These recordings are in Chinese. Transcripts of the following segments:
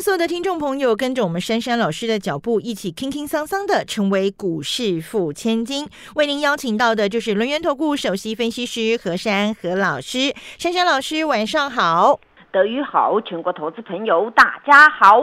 所有的听众朋友跟着我们珊珊老师的脚步，一起轻轻桑桑的成为股市富千金。为您邀请到的就是轮源投顾首席分析师何珊何老师。珊珊老师，晚上好。德语好，全国投资朋友大家好。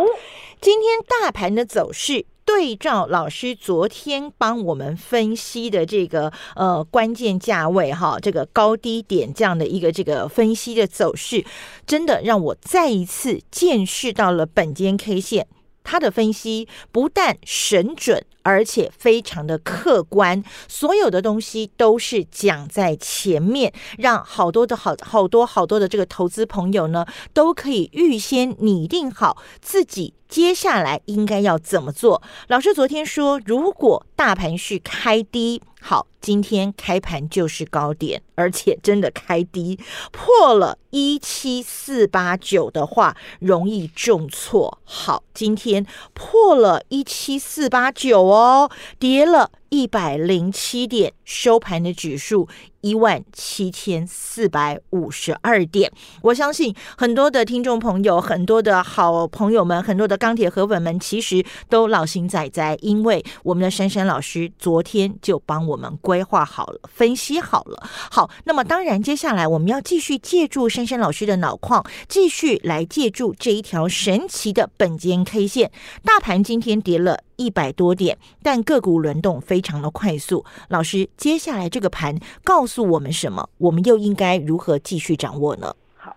今天大盘的走势。对照老师昨天帮我们分析的这个呃关键价位哈，这个高低点这样的一个这个分析的走势，真的让我再一次见识到了本间 K 线它的分析不但神准。而且非常的客观，所有的东西都是讲在前面，让好多的好好多好多的这个投资朋友呢，都可以预先拟定好自己接下来应该要怎么做。老师昨天说，如果大盘是开低，好，今天开盘就是高点，而且真的开低破了一七四八九的话，容易重挫。好，今天破了一七四八九。哦，哦跌了一百零七点，收盘的指数。一万七千四百五十二点，我相信很多的听众朋友、很多的好朋友们、很多的钢铁河粉们，其实都老心仔仔，因为我们的珊珊老师昨天就帮我们规划好了、分析好了。好，那么当然，接下来我们要继续借助珊珊老师的脑矿，继续来借助这一条神奇的本间 K 线。大盘今天跌了一百多点，但个股轮动非常的快速。老师，接下来这个盘告诉。我们什么？我们又应该如何继续掌握呢？好，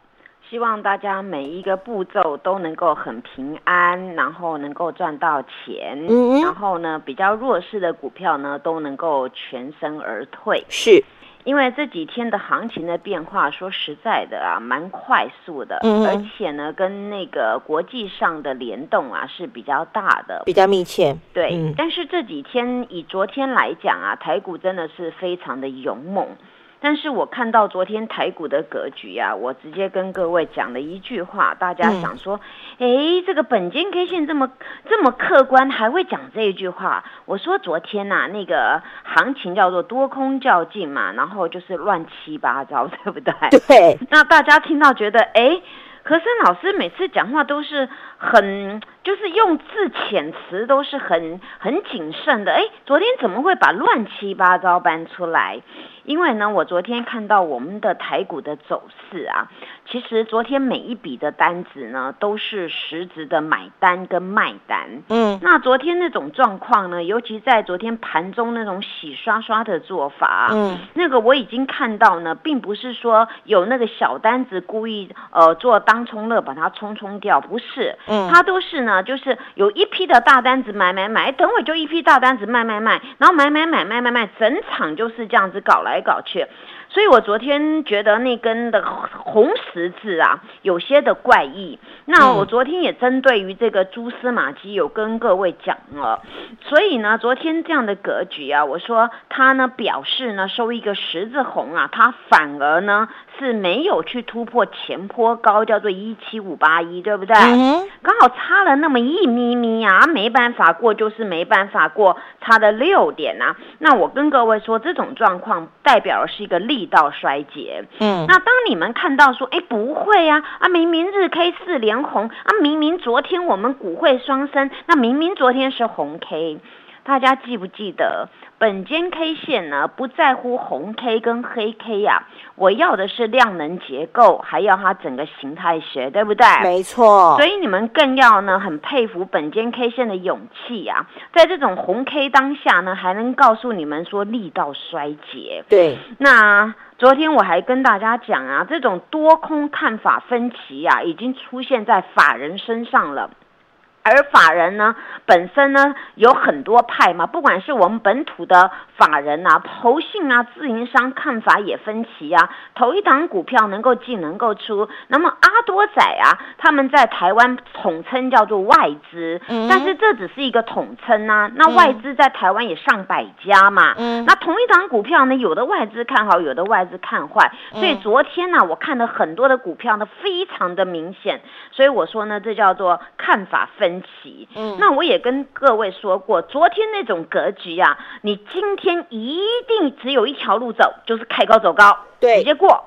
希望大家每一个步骤都能够很平安，然后能够赚到钱。嗯然后呢，比较弱势的股票呢，都能够全身而退。是。因为这几天的行情的变化，说实在的啊，蛮快速的，而且呢，跟那个国际上的联动啊是比较大的，比较密切。对，但是这几天以昨天来讲啊，台股真的是非常的勇猛。但是我看到昨天台股的格局啊，我直接跟各位讲了一句话，大家想说，哎，这个本金 K 线这么这么客观，还会讲这一句话？我说昨天呐，那个行情叫做多空较劲嘛，然后就是乱七八糟，对不对？对。那大家听到觉得，哎，和森老师每次讲话都是很。就是用字遣词都是很很谨慎的。哎，昨天怎么会把乱七八糟搬出来？因为呢，我昨天看到我们的台股的走势啊，其实昨天每一笔的单子呢，都是实质的买单跟卖单。嗯，那昨天那种状况呢，尤其在昨天盘中那种洗刷刷的做法，嗯，那个我已经看到呢，并不是说有那个小单子故意呃做当冲乐把它冲冲掉，不是，他，都是呢。就是有一批的大单子买买买，等会就一批大单子卖卖卖，然后买买买卖卖卖，整场就是这样子搞来搞去。所以我昨天觉得那根的红十字啊，有些的怪异。那我昨天也针对于这个蛛丝马迹有跟各位讲了。所以呢，昨天这样的格局啊，我说它呢表示呢收一个十字红啊，它反而呢是没有去突破前坡高，叫做一七五八一，对不对？刚好差了那么一咪咪啊，没办法过就是没办法过，差的六点啊。那我跟各位说，这种状况代表的是一个力道衰竭。嗯，那当你们看到说，哎，不会啊，啊，明明日 K 四连红啊，明明昨天我们股会双升，那明明昨天是红 K，大家记不记得？本间 K 线呢，不在乎红 K 跟黑 K 呀，我要的是量能结构，还要它整个形态学，对不对？没错。所以你们更要呢，很佩服本间 K 线的勇气呀，在这种红 K 当下呢，还能告诉你们说力道衰竭。对。那昨天我还跟大家讲啊，这种多空看法分歧啊，已经出现在法人身上了。而法人呢，本身呢有很多派嘛，不管是我们本土的法人啊、投信啊、自营商看法也分歧啊。头一档股票能够进能够出，那么阿多仔啊，他们在台湾统称叫做外资，但是这只是一个统称啊。那外资在台湾也上百家嘛，嗯那同一档股票呢，有的外资看好，有的外资看坏，所以昨天呢，我看了很多的股票呢，非常的明显，所以我说呢，这叫做看法分。起，嗯，那我也跟各位说过，昨天那种格局啊，你今天一定只有一条路走，就是开高走高，对，直接过。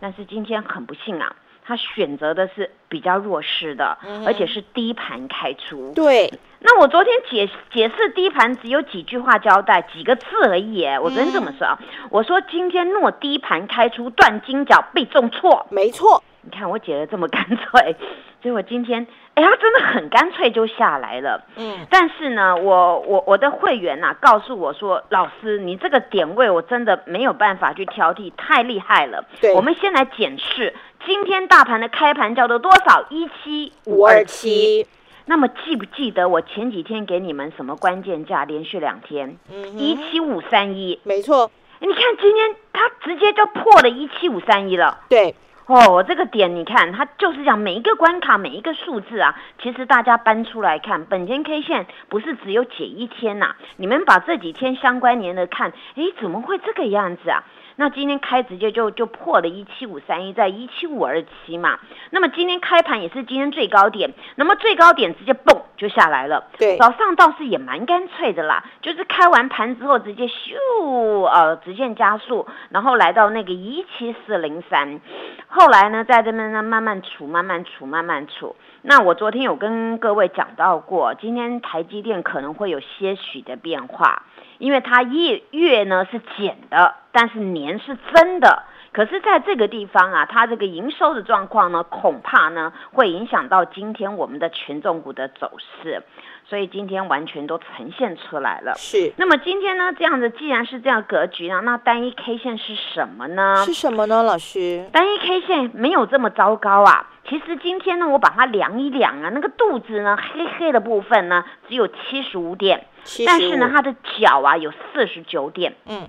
但是今天很不幸啊，他选择的是比较弱势的，而且是低盘开出。对，那我昨天解解释低盘只有几句话交代，几个字而已。我昨天这么说啊，我说今天若低盘开出断金角被重挫，没错。你看我解的这么干脆，所以我今天哎呀，真的很干脆就下来了。嗯，但是呢，我我我的会员呐告诉我说，老师你这个点位我真的没有办法去挑剔，太厉害了。对，我们先来检视今天大盘的开盘叫做多少？一七五二七。那么记不记得我前几天给你们什么关键价？连续两天，嗯，一七五三一。没错。你看今天它直接就破了一七五三一了。对。哦，这个点你看，它就是讲每一个关卡、每一个数字啊，其实大家搬出来看，本间 K 线不是只有解一天呐，你们把这几天相关联的看，哎，怎么会这个样子啊？那今天开直接就就破了一七五三一，在一七五二七嘛。那么今天开盘也是今天最高点，那么最高点直接蹦就下来了。对，早上倒是也蛮干脆的啦，就是开完盘之后直接咻呃直线加速，然后来到那个一七四零三，后来呢在这边呢慢慢处慢慢处慢慢处。那我昨天有跟各位讲到过，今天台积电可能会有些许的变化。因为它月月呢是减的，但是年是增的。可是，在这个地方啊，它这个营收的状况呢，恐怕呢会影响到今天我们的权重股的走势。所以今天完全都呈现出来了。是。那么今天呢，这样子既然是这样格局呢，那单一 K 线是什么呢？是什么呢，老师？单一 K 线没有这么糟糕啊。其实今天呢，我把它量一量啊，那个肚子呢，黑黑的部分呢，只有七十五点，但是呢，它的脚啊有四十九点。嗯。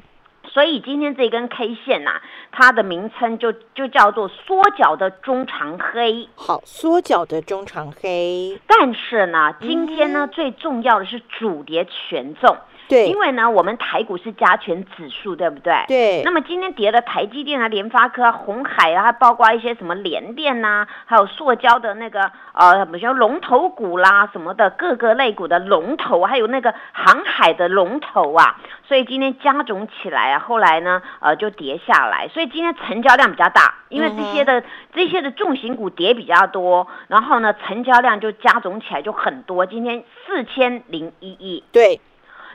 所以今天这根 K 线呐，它的名称就就叫做缩脚的中长黑。好，缩脚的中长黑。但是呢，今天呢，最重要的是主跌权重。对，因为呢，我们台股是加权指数，对不对？对。那么今天跌的台积电啊、联发科啊、红海啊，还包括一些什么联电呐，还有塑胶的那个呃，比如龙头股啦什么的，各个类股的龙头，还有那个航海的龙头啊，所以今天加总起来啊，后来呢，呃，就跌下来。所以今天成交量比较大，因为这些的这些的重型股跌比较多，然后呢，成交量就加总起来就很多。今天四千零一亿。对。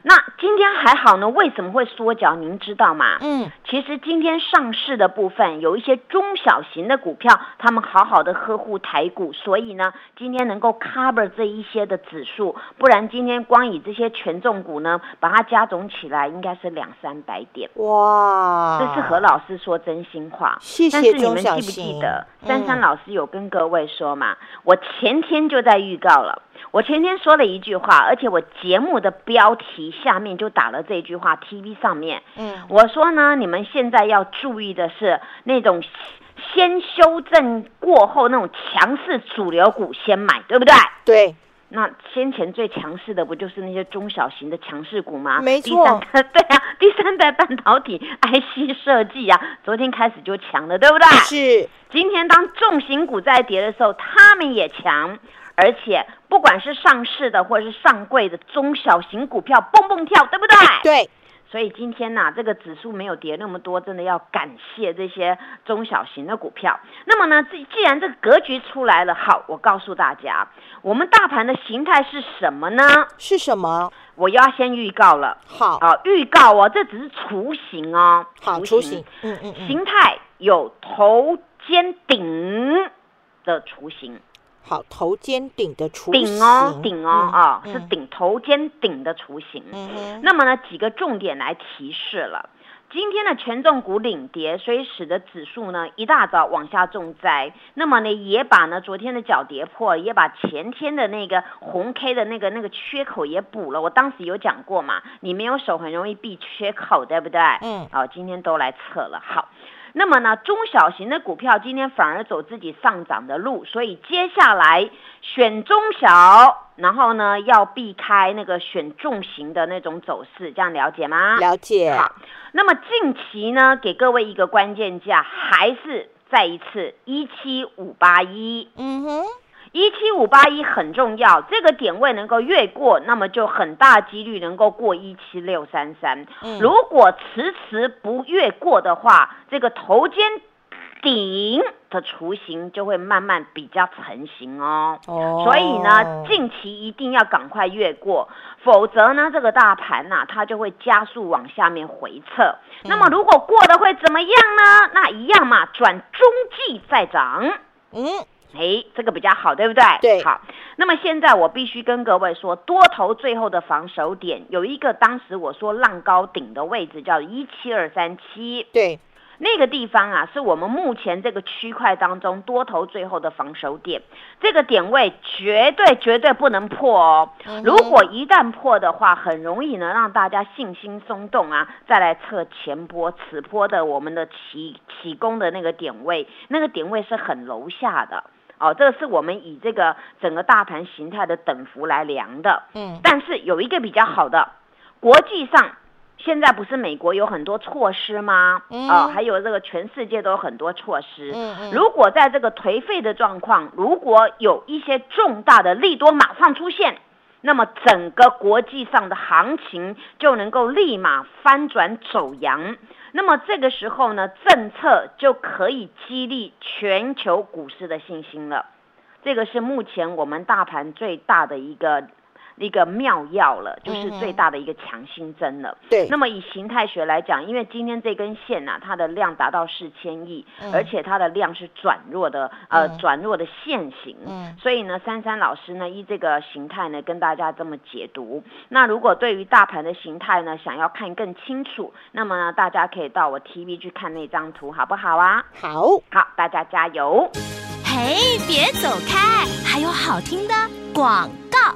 那今天还好呢，为什么会缩脚？您知道吗？嗯，其实今天上市的部分有一些中小型的股票，他们好好的呵护台股，所以呢，今天能够 cover 这一些的指数，不然今天光以这些权重股呢，把它加总起来，应该是两三百点。哇，这是何老师说真心话。谢谢但是你们记不记得，珊珊老师有跟各位说嘛？我前天就在预告了。我前天说了一句话，而且我节目的标题下面就打了这句话，TV 上面，嗯，我说呢，你们现在要注意的是那种先修正过后那种强势主流股先买，对不对？对。那先前最强势的不就是那些中小型的强势股吗？没错。对啊，第三代半导体 IC 设计啊，昨天开始就强了，对不对？是。今天当重型股在跌的时候，他们也强。而且不管是上市的或者是上柜的中小型股票蹦蹦跳，对不对？对。所以今天呢，这个指数没有跌那么多，真的要感谢这些中小型的股票。那么呢，既既然这个格局出来了，好，我告诉大家，我们大盘的形态是什么呢？是什么？我要先预告了。好啊，预告哦，这只是雏形哦。好，雏形。嗯嗯嗯。形态有头肩顶的雏形。好，头肩顶的雏形，顶哦，顶哦，啊，是顶头肩顶的雏形。嗯那么呢，几个重点来提示了。今天的权重股领跌，所以使得指数呢一大早往下重灾。那么呢，也把呢昨天的脚跌破，也把前天的那个红 K 的那个那个缺口也补了。我当时有讲过嘛，你没有手很容易避缺口，对不对？嗯。好，今天都来测了。好。那么呢，中小型的股票今天反而走自己上涨的路，所以接下来选中小，然后呢要避开那个选重型的那种走势，这样了解吗？了解。好，那么近期呢，给各位一个关键价，还是再一次一七五八一。嗯哼。一七五八一很重要，这个点位能够越过，那么就很大几率能够过一七六三三。如果迟迟不越过的话，这个头肩顶的雏形就会慢慢比较成型哦。哦，所以呢，近期一定要赶快越过，否则呢，这个大盘呐，它就会加速往下面回撤。那么如果过的会怎么样呢？那一样嘛，转中继再涨。嗯。哎，这个比较好，对不对？对，好。那么现在我必须跟各位说，多头最后的防守点有一个，当时我说浪高顶的位置叫一七二三七。对。那个地方啊，是我们目前这个区块当中多头最后的防守点，这个点位绝对绝对不能破哦。如果一旦破的话，很容易呢让大家信心松动啊，再来测前波、此波的我们的起起攻的那个点位，那个点位是很楼下的哦。这个是我们以这个整个大盘形态的等幅来量的。嗯，但是有一个比较好的，国际上。现在不是美国有很多措施吗？哦，还有这个全世界都有很多措施。嗯嗯。如果在这个颓废的状况，如果有一些重大的利多马上出现，那么整个国际上的行情就能够立马翻转走阳。那么这个时候呢，政策就可以激励全球股市的信心了。这个是目前我们大盘最大的一个。一个妙药了，就是最大的一个强心针了。对。那么以形态学来讲，因为今天这根线呐，它的量达到四千亿，而且它的量是转弱的，呃，转弱的线型。嗯。所以呢，珊珊老师呢，依这个形态呢，跟大家这么解读。那如果对于大盘的形态呢，想要看更清楚，那么呢，大家可以到我 TV 去看那张图，好不好啊？好。好，大家加油。嘿，别走开，还有好听的广告。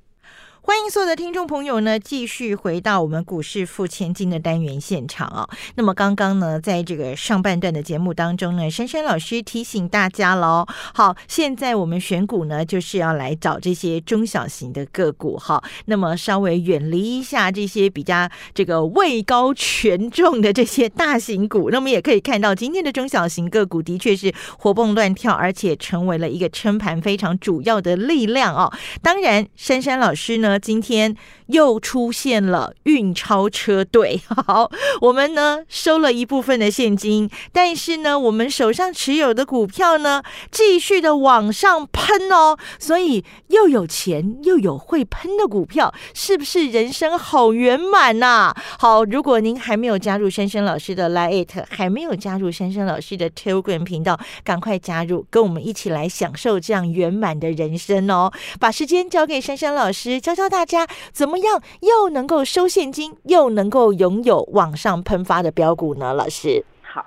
欢迎所有的听众朋友呢，继续回到我们股市付千金的单元现场啊。那么刚刚呢，在这个上半段的节目当中呢，珊珊老师提醒大家喽。好，现在我们选股呢，就是要来找这些中小型的个股哈。那么稍微远离一下这些比较这个位高权重的这些大型股。那么也可以看到，今天的中小型个股的确是活蹦乱跳，而且成为了一个撑盘非常主要的力量哦。当然，珊珊老师呢。今天又出现了运钞车队，好，我们呢收了一部分的现金，但是呢，我们手上持有的股票呢，继续的往上喷哦，所以又有钱又有会喷的股票，是不是人生好圆满呐？好，如果您还没有加入珊珊老师的 Lite，还没有加入珊珊老师的 Telegram 频道，赶快加入，跟我们一起来享受这样圆满的人生哦！把时间交给珊珊老师，教教教大家怎么样又能够收现金，又能够拥有往上喷发的标股呢？老师，好，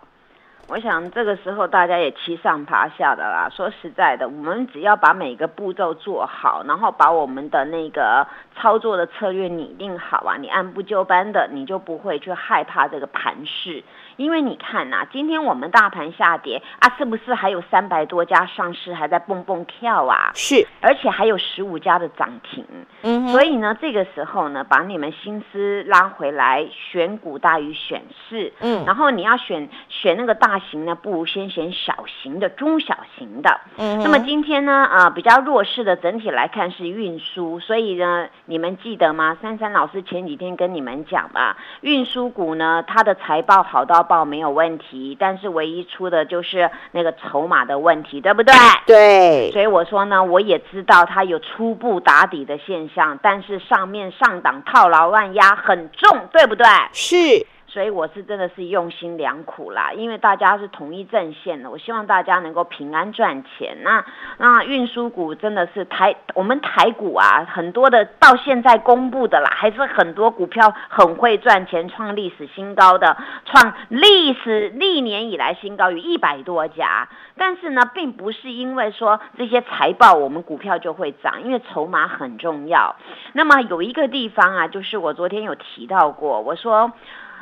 我想这个时候大家也七上八下的啦。说实在的，我们只要把每个步骤做好，然后把我们的那个操作的策略拟定好啊，你按部就班的，你就不会去害怕这个盘势。因为你看呐、今天我们大盘下跌啊，是不是还有三百多家上市还在蹦蹦跳啊？是，而且还有十五家的涨停。嗯，所以呢，这个时候呢，把你们心思拉回来，选股大于选市。嗯然后你要选选那个大型呢，不如先选小型的、中小型的。嗯那么今天呢，啊、比较弱势的整体来看是运输，所以呢，你们记得吗？珊珊老师前几天跟你们讲吧，运输股呢，它的财报好到爆没有问题，但是唯一出的就是那个筹码的问题，对不对？对，所以我说呢，我也知道它有初步打底的现象，但是上面上档套牢万压很重，对不对？是，所以我是真的是用心良苦啦，因为大家是同一阵线的，我希望大家能够平安赚钱。那那运输股真的是台我们台股啊，很多的到现在公布的啦，还是很多股票很会赚钱，创历史新高的，创历史历年以来新高有一百多家。但是呢，并不是因为说这些财报我们股票就会涨，因为筹码很重要。那么有一个地方啊，就是我昨天有提到过，我说。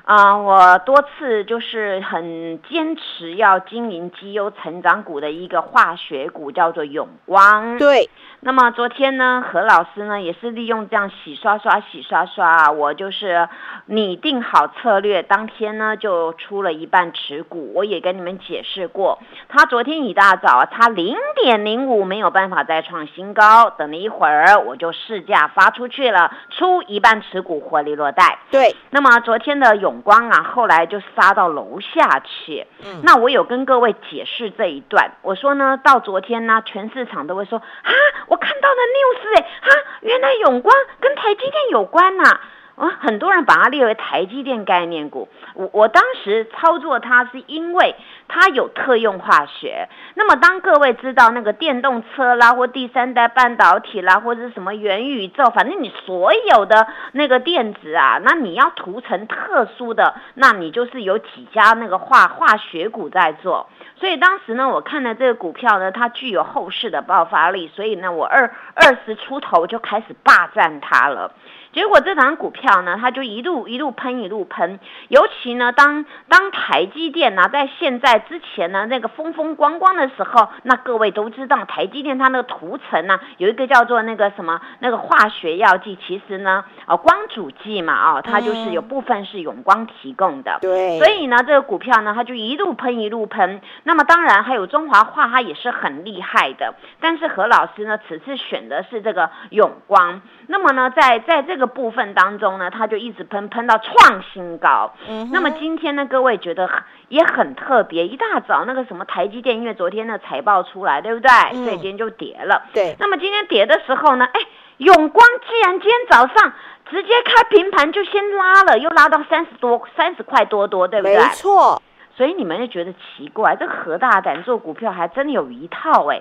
啊、我多次就是很坚持要经营绩优成长股的一个化学股，叫做永光。对，那么昨天呢，何老师呢也是利用这样洗刷刷、洗刷刷啊，我就是拟定好策略，当天呢就出了一半持股。我也跟你们解释过，他昨天一大早啊，差零点零五没有办法再创新高，等了一会儿我就试价发出去了，出一半持股获利落袋。对，那么昨天的永光啊，后来就杀到楼下去。嗯。那我有跟各位解释这一段，我说呢，到昨天呢，全市场都会说啊，我看到了 news 哎，啊，原来永光跟台积电有关呐、啊，啊很多人把它列为台积电概念股。我我当时操作它是因为它有特用化学。那么当各位知道那个电动车啦，或第三代半导体啦，或者什么元宇宙，反正你所有的那个电子啊，那你要涂成特殊的，那你就是有几家那个化化学股在做。所以当时呢，我看了这个股票呢，它具有后市的爆发力，所以呢，我二二十出头就开始霸占它了。结果这档股票呢，它就一路一路喷一路喷，尤其呢，当当台积电呢、在现在之前呢那个风风光光的时候，那各位都知道台积电它那个涂层呢、有一个叫做那个什么那个化学药剂，其实呢，哦光阻剂嘛，哦，它就是有部分是永光提供的。对，所以呢，这个股票呢，它就一路喷一路喷。那么当然还有中华化，它也是很厉害的。但是何老师呢，此次选的是这个永光。那么呢，在在这个部分当中呢，它就一直喷喷到创新高。嗯那么今天呢，各位觉得很也很特别，一大早那个什么台积电，因为昨天的财报出来，对不对？嗯所以今天就跌了。对，那么今天跌的时候呢，哎，永光既然今天早上直接开平盘就先拉了，又拉到三十多、三十块多多，对不对没？错，所以你们就觉得奇怪，这个何大胆做股票还真的有一套哎。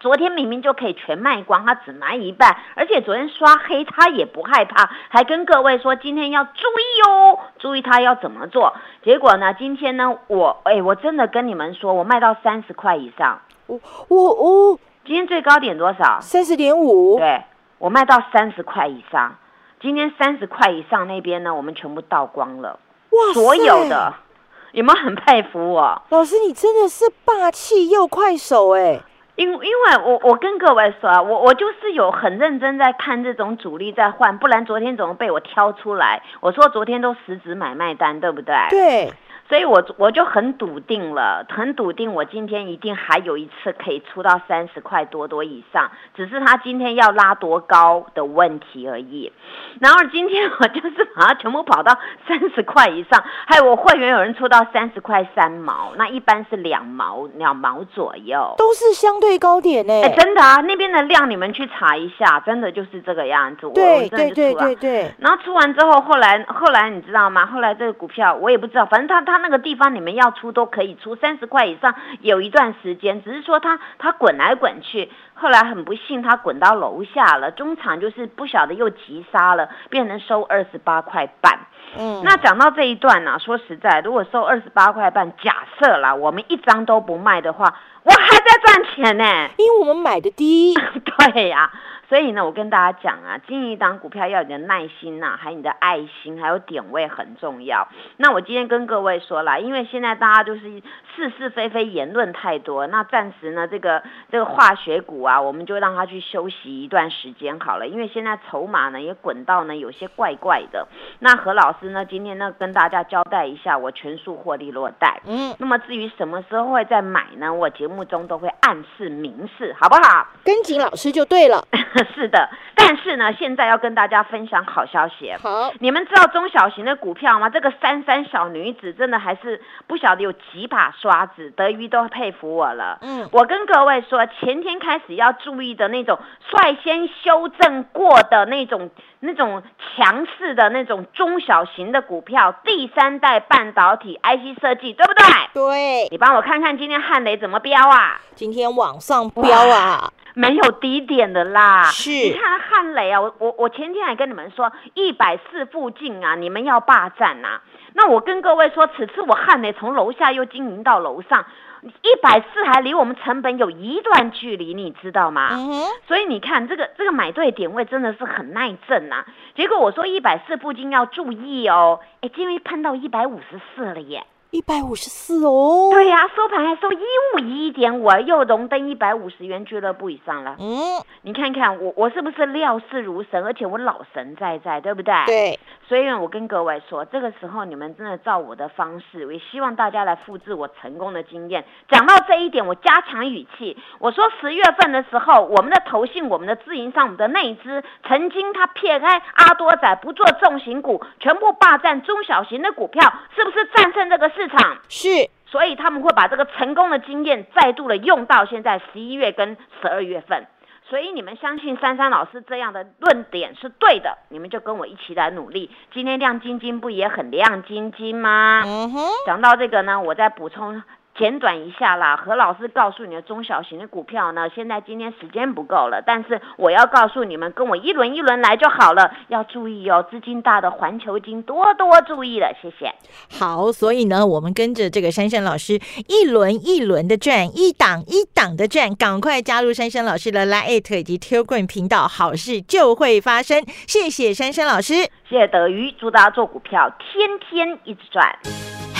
昨天明明就可以全卖光，他只卖一半，而且昨天刷黑他也不害怕，还跟各位说今天要注意哦，注意他要怎么做。结果呢，今天呢，我哎，我真的跟你们说，我卖到三十块以上，我我我今天最高点多少？三十点五，对，我卖到三十块以上。今天三十块以上那边呢，我们全部倒光了，哇，所有的，有没有很佩服我？老师，你真的是霸气又快手哎，因因为我我跟各位说啊，我我就是有很认真在看这种主力在换，不然昨天怎么被我挑出来？我说昨天都实质买卖单，对不对？对，所以我我就很笃定了，很笃定，我今天一定还有一次可以出到三十块多多以上，只是他今天要拉多高的问题而已。然后今天我就是把它全部跑到 三十块以上，还有我会员有人出到三十块三毛，那一般是两毛两毛左右。都是相对高点呢。哎，真的啊，那边的量你们去查一下，真的就是这个样子。我真的对对就出了对对，然后出完之后，后来后来你知道吗？后来这个股票我也不知道，反正它它那个地方你们要出都可以出，三十块以上有一段时间，只是说它它滚来滚去，后来很不幸它滚到楼下了，中场就是不晓得又急杀了，变成收二十八块半。嗯，那讲到这一段呢、说实在，如果收二十八块半，假设啦，我们一张都不卖的话，我还在赚钱呢。因为我们买的低，对呀、所以呢，我跟大家讲啊，经营一档股票要有你的耐心呐、还有你的爱心，还有点位很重要。那我今天跟各位说了，因为现在大家就是是是非非，言论太多，那暂时呢，这个这个化学股啊，我们就让它去休息一段时间好了。因为现在筹码呢也滚到呢有些怪怪的。那何老师呢，今天呢跟大家交代一下，我全数获利落袋。嗯，那么至于什么时候会再买呢？我节目中都会暗示明示，好不好？跟紧老师就对了。是的，但是呢，现在要跟大家分享好消息。好，你们知道中小型的股票吗？这个三三小女子真的还是不晓得有几把刷子，德瑜都佩服我了。嗯，我跟各位说，前天开始要注意的那种率先修正过的那种、那种强势的那种中小型的股票，第三代半导体 IC 设计，对不对？对，你帮我看看今天汉雷怎么飙啊？今天往上飙啊，没有低点的啦。是你看汉雷啊，我我我前天还跟你们说，一百四附近啊，你们要霸占呐、那我跟各位说，此次我汉雷从楼下又经营到楼上，一百四还离我们成本有一段距离，你知道吗？嗯哼，所以你看，这个这个买对点位真的是很耐震呐、结果我说一百四附近要注意哦，哎，今天碰到一百五十四了耶。一百五十四哦。对呀、收盘还收一五一点五，又荣登一百五十元俱乐部以上了。嗯，你看看我，我是不是料事如神，而且我老神在在，对不对？。对，所以呢，我跟各位说，这个时候你们真的照我的方式，我也希望大家来复制我成功的经验。讲到这一点，我加强语气，我说十月份的时候，我们的投信、我们的自营商、我们的内资，曾经他撇开阿多仔不做重型股，全部霸占中小型的股票，是不是战胜这个市场？是，所以他们会把这个成功的经验再度的用到现在十一月跟十二月份。所以你们相信珊珊老师这样的论点是对的，你们就跟我一起来努力。今天亮晶晶不也很亮晶晶吗？嗯哼，讲到这个呢，我再补充简短一下啦。何老师告诉你的中小型的股票呢，现在今天时间不够了，但是我要告诉你们，跟我一轮一轮来就好了。要注意哦，资金大的环球金多多注意了，谢谢。好，所以呢，我们跟着这个珊珊老师一轮一轮的转，一档一档的转，赶快加入珊珊老师的 Line 以及 Telegram 频道，好事就会发生。谢谢珊珊老师。谢谢德瑜，祝大家做股票天天一直赚。